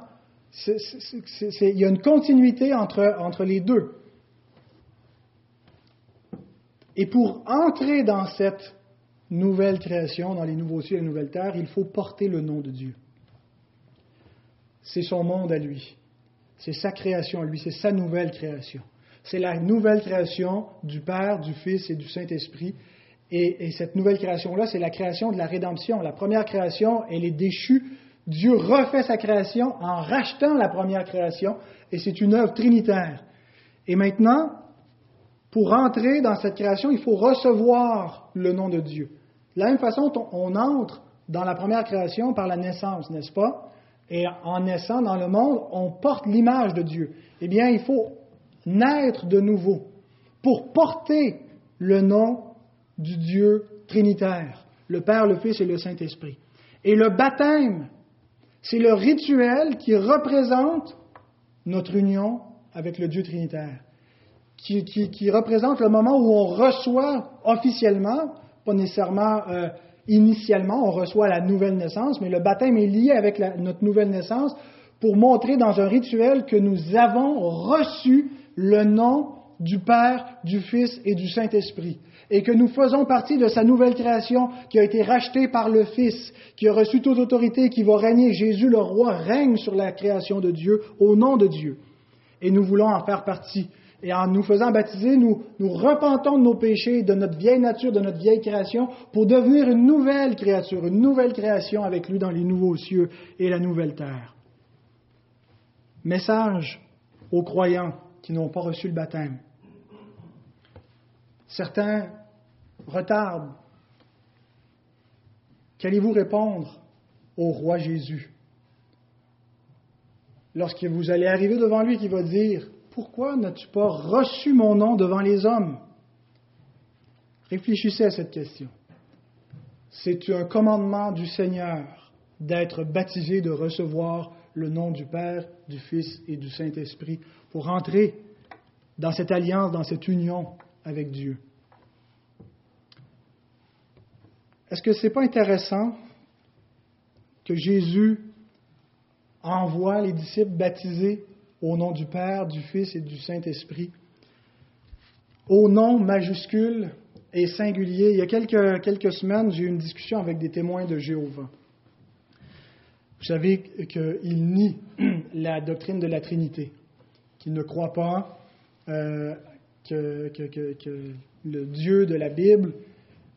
il y a une continuité entre, entre les deux. Et pour entrer dans cette nouvelle création, dans les nouveaux cieux et les nouvelles terres, il faut porter le nom de Dieu. C'est son monde à lui. C'est sa création à lui, c'est sa nouvelle création. C'est la nouvelle création du Père, du Fils et du Saint-Esprit et, cette nouvelle création-là, c'est la création de la rédemption. La première création, elle est déchue. Dieu refait sa création en rachetant la première création, et c'est une œuvre trinitaire. Et maintenant, pour entrer dans cette création, il faut recevoir le nom de Dieu. De la même façon, on entre dans la première création par la naissance, n'est-ce pas? Et en naissant dans le monde, on porte l'image de Dieu. Eh bien, il faut naître de nouveau pour porter le nom du Dieu trinitaire, le Père, le Fils et le Saint-Esprit. Et le baptême, c'est le rituel qui représente notre union avec le Dieu trinitaire, qui, représente le moment où on reçoit officiellement, pas nécessairement euh, initialement, on reçoit la nouvelle naissance, mais le baptême est lié avec notre nouvelle naissance pour montrer dans un rituel que nous avons reçu le nom du Père, du Fils et du Saint-Esprit et que nous faisons partie de sa nouvelle création qui a été rachetée par le Fils, qui a reçu toute autorité, qui va régner. Jésus le roi règne sur la création de Dieu au nom de Dieu. Et nous voulons en faire partie. Et en nous faisant baptiser, nous, nous repentons de nos péchés, de notre vieille nature, de notre vieille création, pour devenir une nouvelle créature, une nouvelle création avec lui dans les nouveaux cieux et la nouvelle terre. Message aux croyants qui n'ont pas reçu le baptême. Certains retardent. Qu'allez-vous répondre au roi Jésus? Lorsque vous allez arriver devant lui qui va dire, pourquoi n'as-tu pas reçu mon nom devant les hommes Réfléchissez à cette question. C'est un commandement du Seigneur d'être baptisé, de recevoir le nom du Père, du Fils et du Saint-Esprit pour entrer dans cette alliance, dans cette union avec Dieu. Est-ce que ce n'est pas intéressant que Jésus envoie les disciples baptisés au nom du Père, du Fils et du Saint-Esprit, au nom majuscule et singulier. Il y a quelques, quelques semaines, j'ai eu une discussion avec des témoins de Jéhovah. Vous savez qu'ils nient [CLEARS THROAT] la doctrine de la Trinité, qu'ils ne croient pas euh, que, le Dieu de la Bible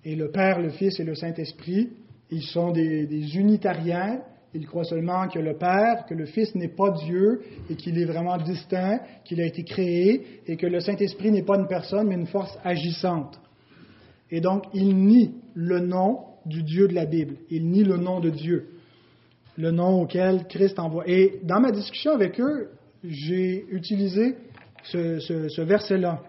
est le Père, le Fils et le Saint-Esprit. Ils sont des, des unitariens. Ils croient seulement que le Père, que le Fils n'est pas Dieu et qu'il est vraiment distinct, qu'il a été créé et que le Saint-Esprit n'est pas une personne mais une force agissante. Et donc, ils nient le nom du Dieu de la Bible. Ils nient le nom de Dieu, le nom auquel Christ envoie. Et dans ma discussion avec eux, j'ai utilisé ce, verset-là.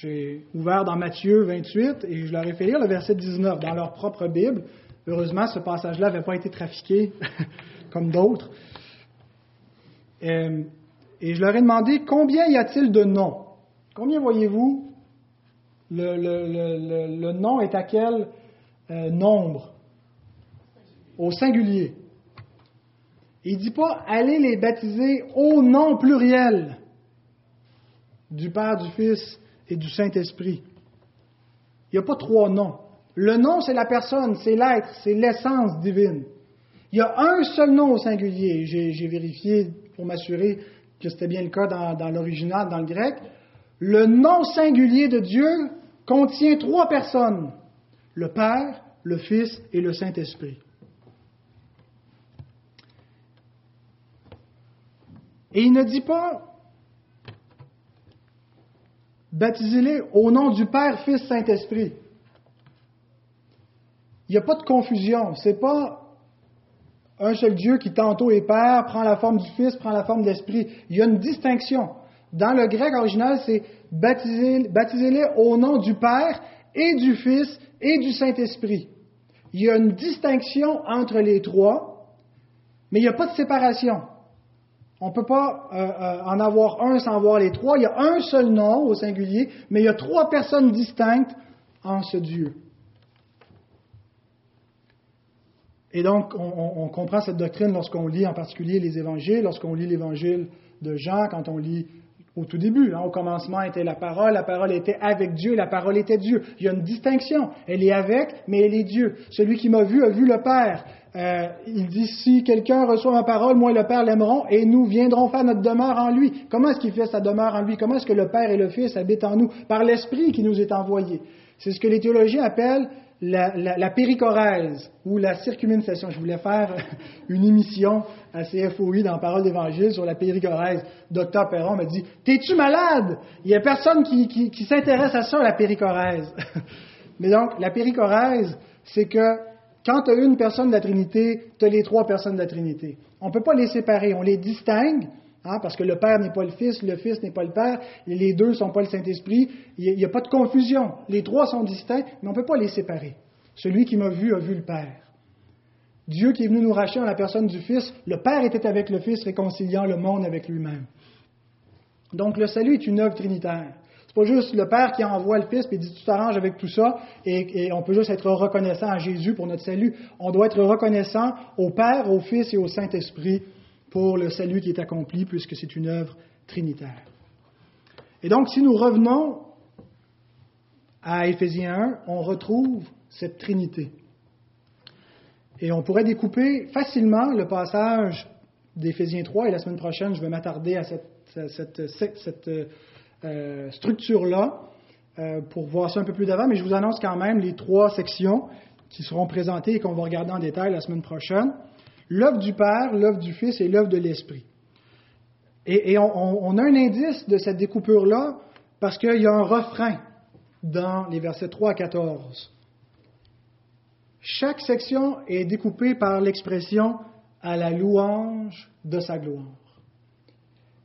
J'ai ouvert dans Matthieu 28 et je leur ai fait lire le verset 19 dans leur propre Bible. Heureusement, ce passage-là n'avait pas été trafiqué [LAUGHS] comme d'autres. Euh, et, je leur ai demandé combien y a-t-il de noms? Combien voyez-vous le, nom est à quel euh, nombre? Au singulier. Il ne dit pas allez les baptiser au nom pluriel du Père, du Fils et du Saint-Esprit. Il n'y a pas trois noms. Le nom, c'est la personne, c'est l'être, c'est l'essence divine. Il y a un seul nom au singulier. J'ai vérifié pour m'assurer que c'était bien le cas dans, dans l'original, dans le grec. Le nom singulier de Dieu contient trois personnes. Le Père, le Fils et le Saint-Esprit. Et il ne dit pas Baptisez-les au nom du Père, Fils, Saint-Esprit. Il n'y a pas de confusion. Ce n'est pas un seul Dieu qui tantôt est Père, prend la forme du Fils, prend la forme de l'Esprit. Il y a une distinction. Dans le grec original, c'est baptisez-les au nom du Père et du Fils et du Saint-Esprit. Il y a une distinction entre les trois, mais il n'y a pas de séparation. On ne peut pas euh, euh, en avoir un sans avoir les trois. Il y a un seul nom au singulier, mais il y a trois personnes distinctes en ce Dieu. Et donc, on, comprend cette doctrine lorsqu'on lit en particulier les évangiles, lorsqu'on lit l'évangile de Jean, quand on lit au tout début. Hein, au commencement était la parole, la parole était avec Dieu, la parole était Dieu. Il y a une distinction. Elle est avec, mais elle est Dieu. Celui qui m'a vu a vu le Père. Euh, il dit, si quelqu'un reçoit ma parole, moi et le Père l'aimeront, et nous viendrons faire notre demeure en lui. Comment est-ce qu'il fait sa demeure en lui? Comment est-ce que le Père et le Fils habitent en nous? Par l'Esprit qui nous est envoyé. C'est ce que les théologiens appellent la, la, péricorèse ou la circuminisation. Je voulais faire [LAUGHS] une émission à CFOI dans Parole d'Évangile sur la péricorèse. Docteur Perron m'a dit T'es-tu malade? Il n'y a personne qui, qui, qui s'intéresse à ça, la péricorèse. [LAUGHS] Mais donc, la péricorèse, c'est que quand tu as une personne de la Trinité, tu as les trois personnes de la Trinité. On ne peut pas les séparer, on les distingue, hein, parce que le Père n'est pas le Fils, le Fils n'est pas le Père, les deux ne sont pas le Saint-Esprit. Il n'y a, pas de confusion. Les trois sont distincts, mais on ne peut pas les séparer. Celui qui m'a vu a vu le Père. Dieu qui est venu nous racheter en la personne du Fils, le Père était avec le Fils, réconciliant le monde avec lui-même. Donc le salut est une œuvre trinitaire pas juste le Père qui envoie le Fils et dit tu t'arranges avec tout ça et, on peut juste être reconnaissant à Jésus pour notre salut. On doit être reconnaissant au Père, au Fils et au Saint-Esprit pour le salut qui est accompli puisque c'est une œuvre trinitaire. Et donc si nous revenons à Éphésiens 1, on retrouve cette Trinité. Et on pourrait découper facilement le passage d'Éphésiens 3, et la semaine prochaine, je vais m'attarder à cette, euh, structure-là euh, pour voir ça un peu plus d'avant, mais je vous annonce quand même les trois sections qui seront présentées et qu'on va regarder en détail la semaine prochaine. L'œuvre du Père, l'œuvre du Fils et l'œuvre de l'Esprit. Et, on, a un indice de cette découpure-là parce qu'il y a un refrain dans les versets 3 à 14. Chaque section est découpée par l'expression à la louange de sa gloire.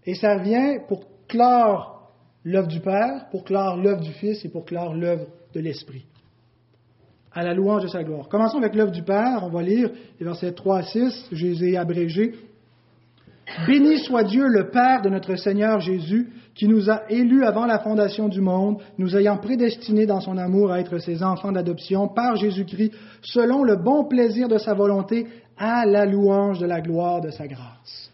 Et ça vient pour clore l'œuvre du Père, pour clore l'œuvre du Fils et pour clore l'œuvre de l'Esprit. À la louange de sa gloire. Commençons avec l'œuvre du Père. On va lire les versets 3 à 6. Je les ai abrégés. Béni soit Dieu, le Père de notre Seigneur Jésus, qui nous a élus avant la fondation du monde, nous ayant prédestinés dans son amour à être ses enfants d'adoption par Jésus-Christ, selon le bon plaisir de sa volonté, à la louange de la gloire de sa grâce.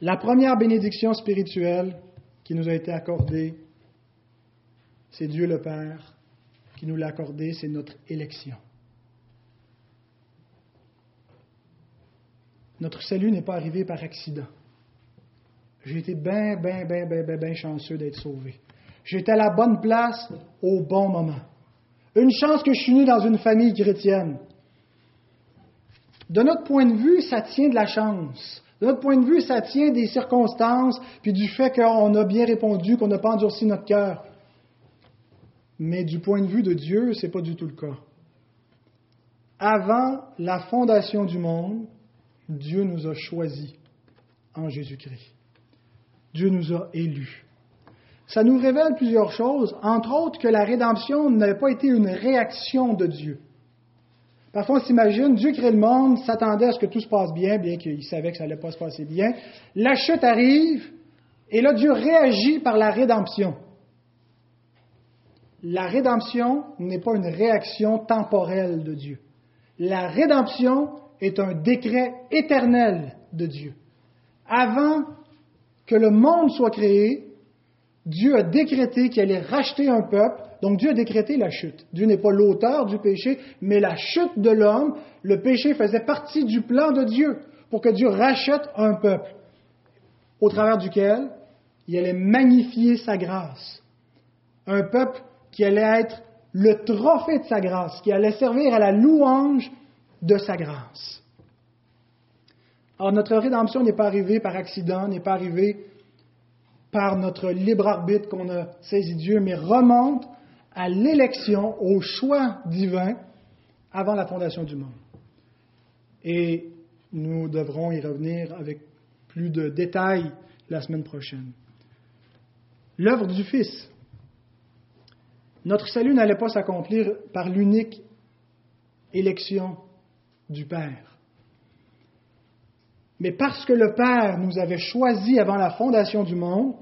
La première bénédiction spirituelle qui nous a été accordée, c'est Dieu le Père qui nous l'a accordée, c'est notre élection. Notre salut n'est pas arrivé par accident. J'ai été bien, bien, bien, bien, bien, bien chanceux d'être sauvé. J'étais à la bonne place au bon moment. Une chance que je suis né dans une famille chrétienne. De notre point de vue, ça tient de la chance. De notre point de vue, ça tient des circonstances, puis du fait qu'on a bien répondu, qu'on n'a pas endurci notre cœur. Mais du point de vue de Dieu, ce n'est pas du tout le cas. Avant la fondation du monde, Dieu nous a choisis en Jésus-Christ. Dieu nous a élus. Ça nous révèle plusieurs choses, entre autres que la rédemption n'avait pas été une réaction de Dieu. Parfois, on s'imagine, Dieu crée le monde, s'attendait à ce que tout se passe bien, bien qu'il savait que ça n'allait pas se passer bien. La chute arrive, et là, Dieu réagit par la rédemption. La rédemption n'est pas une réaction temporelle de Dieu. La rédemption est un décret éternel de Dieu. Avant que le monde soit créé, Dieu a décrété qu'il allait racheter un peuple, donc Dieu a décrété la chute. Dieu n'est pas l'auteur du péché, mais la chute de l'homme, le péché faisait partie du plan de Dieu pour que Dieu rachète un peuple, au travers duquel il allait magnifier sa grâce. Un peuple qui allait être le trophée de sa grâce, qui allait servir à la louange de sa grâce. Alors notre rédemption n'est pas arrivée par accident, n'est pas arrivée par notre libre arbitre qu'on a saisi Dieu, mais remonte à l'élection, au choix divin avant la fondation du monde. Et nous devrons y revenir avec plus de détails la semaine prochaine. L'œuvre du Fils. Notre salut n'allait pas s'accomplir par l'unique élection du Père. Mais parce que le Père nous avait choisis avant la fondation du monde,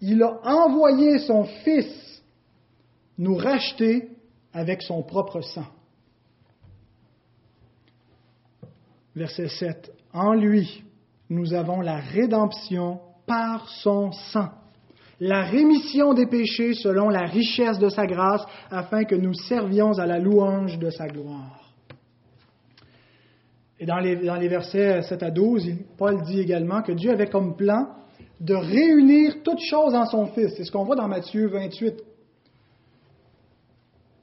il a envoyé son Fils nous racheter avec son propre sang. Verset 7. En lui, nous avons la rédemption par son sang, la rémission des péchés selon la richesse de sa grâce, afin que nous servions à la louange de sa gloire. Et dans les, versets 7 à 12, Paul dit également que Dieu avait comme plan de réunir toutes choses en son Fils. C'est ce qu'on voit dans Matthieu 28.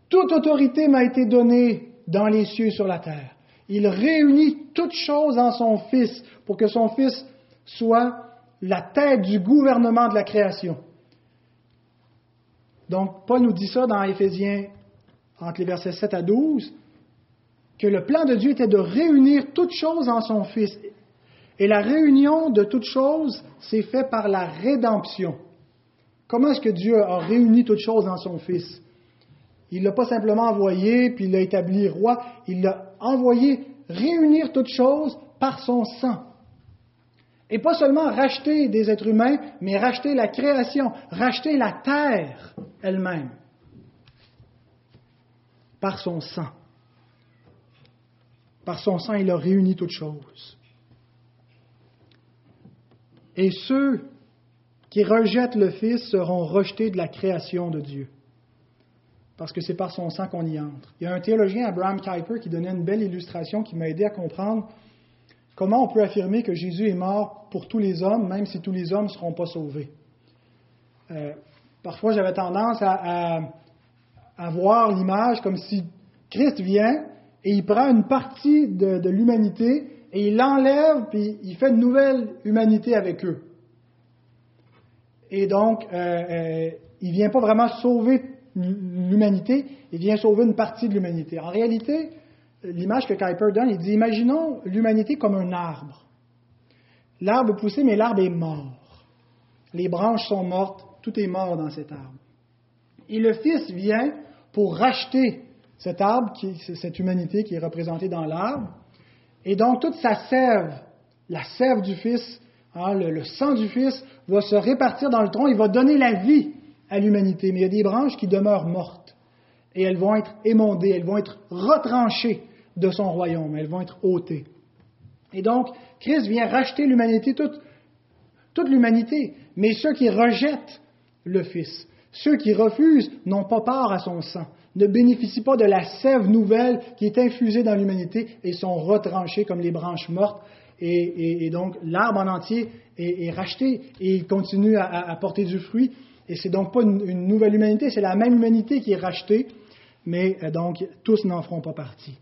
Toute autorité m'a été donnée dans les cieux et sur la terre. Il réunit toutes choses en son Fils pour que son Fils soit la tête du gouvernement de la création. Donc, Paul nous dit ça dans Éphésiens, entre les versets 7 à 12 que le plan de Dieu était de réunir toutes choses en son Fils. Et la réunion de toutes choses s'est faite par la rédemption. Comment est-ce que Dieu a réuni toutes choses en son Fils? Il ne l'a pas simplement envoyé, puis il l'a établi roi, il l'a envoyé réunir toutes choses par son sang. Et pas seulement racheter des êtres humains, mais racheter la création, racheter la terre elle-même par son sang. Par son sang, il a réuni toutes choses. Et ceux qui rejettent le Fils seront rejetés de la création de Dieu. Parce que c'est par son sang qu'on y entre. Il y a un théologien, Abraham Kuyper, qui donnait une belle illustration qui m'a aidé à comprendre comment on peut affirmer que Jésus est mort pour tous les hommes, même si tous les hommes ne seront pas sauvés? Euh, parfois, j'avais tendance à, voir l'image comme si Christ vient, et il prend une partie de, l'humanité et il l'enlève, puis il fait une nouvelle humanité avec eux. Et donc, euh, euh, il ne vient pas vraiment sauver l'humanité, il vient sauver une partie de l'humanité. En réalité, l'image que Kuiper donne, il dit, imaginons l'humanité comme un arbre. L'arbre poussé, mais l'arbre est mort. Les branches sont mortes, tout est mort dans cet arbre. Et le Fils vient pour racheter cet arbre, cette humanité qui est représentée dans l'arbre. Et donc toute sa sève, la sève du Fils, hein, le, sang du Fils, va se répartir dans le tronc, il va donner la vie à l'humanité. Mais il y a des branches qui demeurent mortes. Et elles vont être émondées, elles vont être retranchées de son royaume, elles vont être ôtées. Et donc, Christ vient racheter l'humanité, toute, l'humanité. Mais ceux qui rejettent le Fils, ceux qui refusent n'ont pas part à son sang, ne bénéficient pas de la sève nouvelle qui est infusée dans l'humanité et sont retranchés comme les branches mortes. Et, donc l'arbre en entier est, racheté et il continue à, porter du fruit. Et c'est donc pas une, nouvelle humanité, c'est la même humanité qui est rachetée, mais euh, donc tous n'en feront pas partie.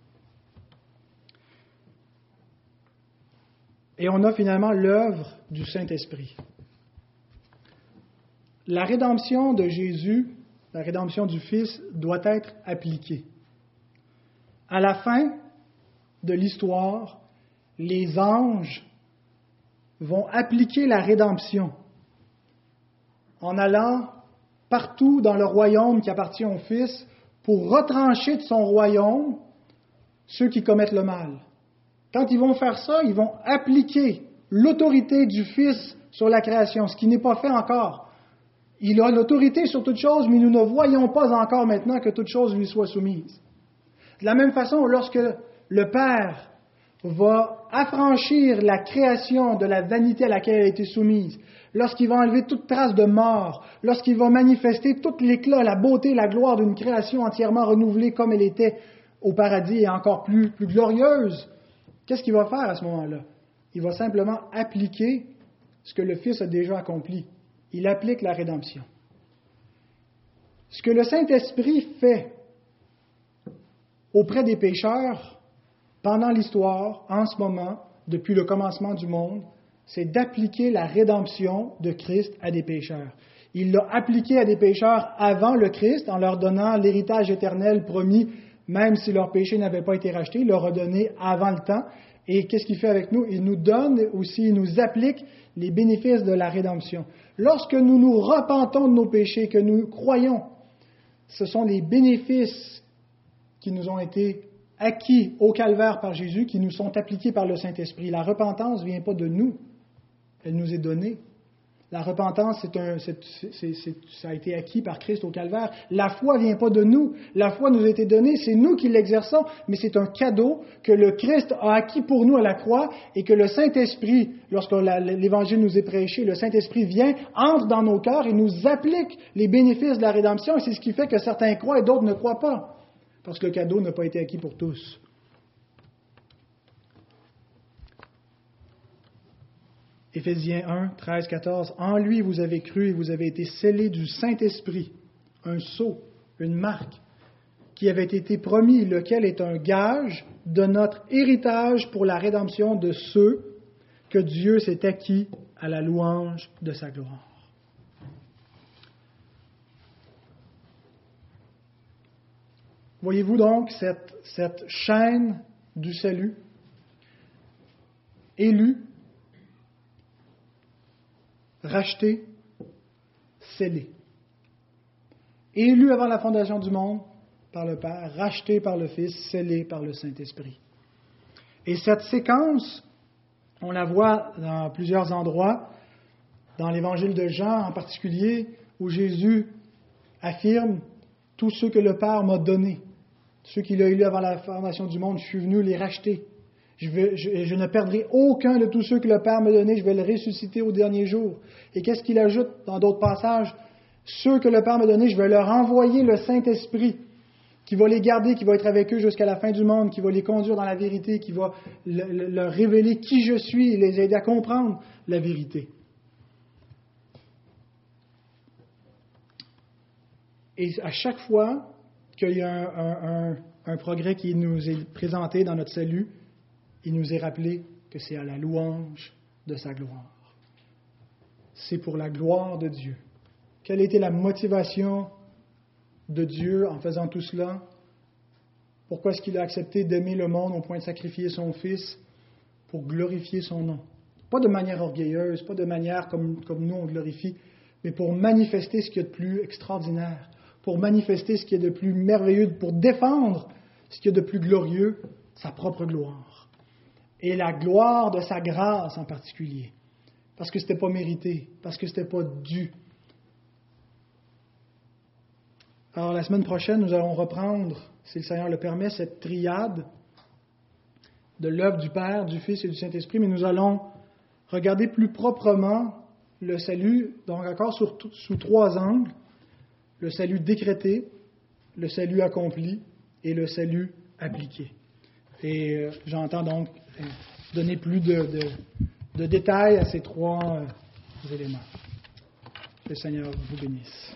Et on a finalement l'œuvre du Saint-Esprit. La rédemption de Jésus, la rédemption du Fils, doit être appliquée. À la fin de l'histoire, les anges vont appliquer la rédemption en allant partout dans le royaume qui appartient au Fils pour retrancher de son royaume ceux qui commettent le mal. Quand ils vont faire ça, ils vont appliquer l'autorité du Fils sur la création, ce qui n'est pas fait encore. Il a l'autorité sur toute chose, mais nous ne voyons pas encore maintenant que toute chose lui soit soumise. De la même façon, lorsque le Père va affranchir la création de la vanité à laquelle elle a été soumise, lorsqu'il va enlever toute trace de mort, lorsqu'il va manifester tout l'éclat, la beauté, la gloire d'une création entièrement renouvelée comme elle était au paradis et encore plus, plus glorieuse, qu'est-ce qu'il va faire à ce moment-là? Il va simplement appliquer ce que le Fils a déjà accompli il applique la rédemption. Ce que le Saint-Esprit fait auprès des pécheurs pendant l'histoire, en ce moment, depuis le commencement du monde, c'est d'appliquer la rédemption de Christ à des pécheurs. Il l'a appliqué à des pécheurs avant le Christ en leur donnant l'héritage éternel promis, même si leur péché n'avait pas été racheté, il leur a donné avant le temps. Et qu'est-ce qu'il fait avec nous? Il nous donne aussi, il nous applique les bénéfices de la rédemption. Lorsque nous nous repentons de nos péchés, que nous croyons, ce sont les bénéfices qui nous ont été acquis au calvaire par Jésus, qui nous sont appliqués par le Saint-Esprit. La repentance ne vient pas de nous, elle nous est donnée. La repentance, ça a été acquis par Christ au calvaire. La foi ne vient pas de nous. La foi nous a été donnée, c'est nous qui l'exerçons, mais c'est un cadeau que le Christ a acquis pour nous à la croix et que le Saint-Esprit, lorsque l'Évangile nous est prêché, le Saint-Esprit vient, entre dans nos cœurs et nous applique les bénéfices de la rédemption. Et c'est ce qui fait que certains croient et d'autres ne croient pas, parce que le cadeau n'a pas été acquis pour tous. Éphésiens 1, 13, 14. En lui, vous avez cru et vous avez été scellés du Saint-Esprit, un sceau, une marque, qui avait été promis, lequel est un gage de notre héritage pour la rédemption de ceux que Dieu s'est acquis à la louange de sa gloire. Voyez-vous donc cette, cette chaîne du salut, élue, racheté, scellé. Élu avant la fondation du monde par le Père, racheté par le Fils, scellé par le Saint-Esprit. Et cette séquence, on la voit dans plusieurs endroits, dans l'évangile de Jean en particulier, où Jésus affirme Tous ceux que le Père m'a donnés, ceux qu'il a élus avant la fondation du monde, je suis venu les racheter. Je, ne perdrai aucun de tous ceux que le Père m'a donnés, je vais le ressusciter au dernier jour. Et qu'est-ce qu'il ajoute dans d'autres passages? Ceux que le Père m'a donnés, je vais leur envoyer le Saint-Esprit qui va les garder, qui va être avec eux jusqu'à la fin du monde, qui va les conduire dans la vérité, qui va leur révéler qui je suis et les aider à comprendre la vérité. Et à chaque fois qu'il y a un progrès qui nous est présenté dans notre salut, il nous est rappelé que c'est à la louange de sa gloire. C'est pour la gloire de Dieu. Quelle était la motivation de Dieu en faisant tout cela? Pourquoi est-ce qu'il a accepté d'aimer le monde au point de sacrifier son Fils? Pour glorifier son nom, Pas de manière orgueilleuse, pas de manière comme, comme nous on glorifie, mais pour manifester ce qu'il y a de plus extraordinaire, pour manifester ce qui est de plus merveilleux, pour défendre ce qui est de plus glorieux, sa propre gloire. Et la gloire de sa grâce en particulier. Parce que ce n'était pas mérité, parce que ce n'était pas dû. Alors la semaine prochaine, nous allons reprendre, si le Seigneur le permet, cette triade de l'œuvre du Père, du Fils et du Saint-Esprit, mais nous allons regarder plus proprement le salut, donc encore sous trois angles, le salut décrété, le salut accompli et le salut appliqué. Et euh, j'entends donc donner plus de, détails à ces trois euh, éléments. Que le Seigneur vous bénisse.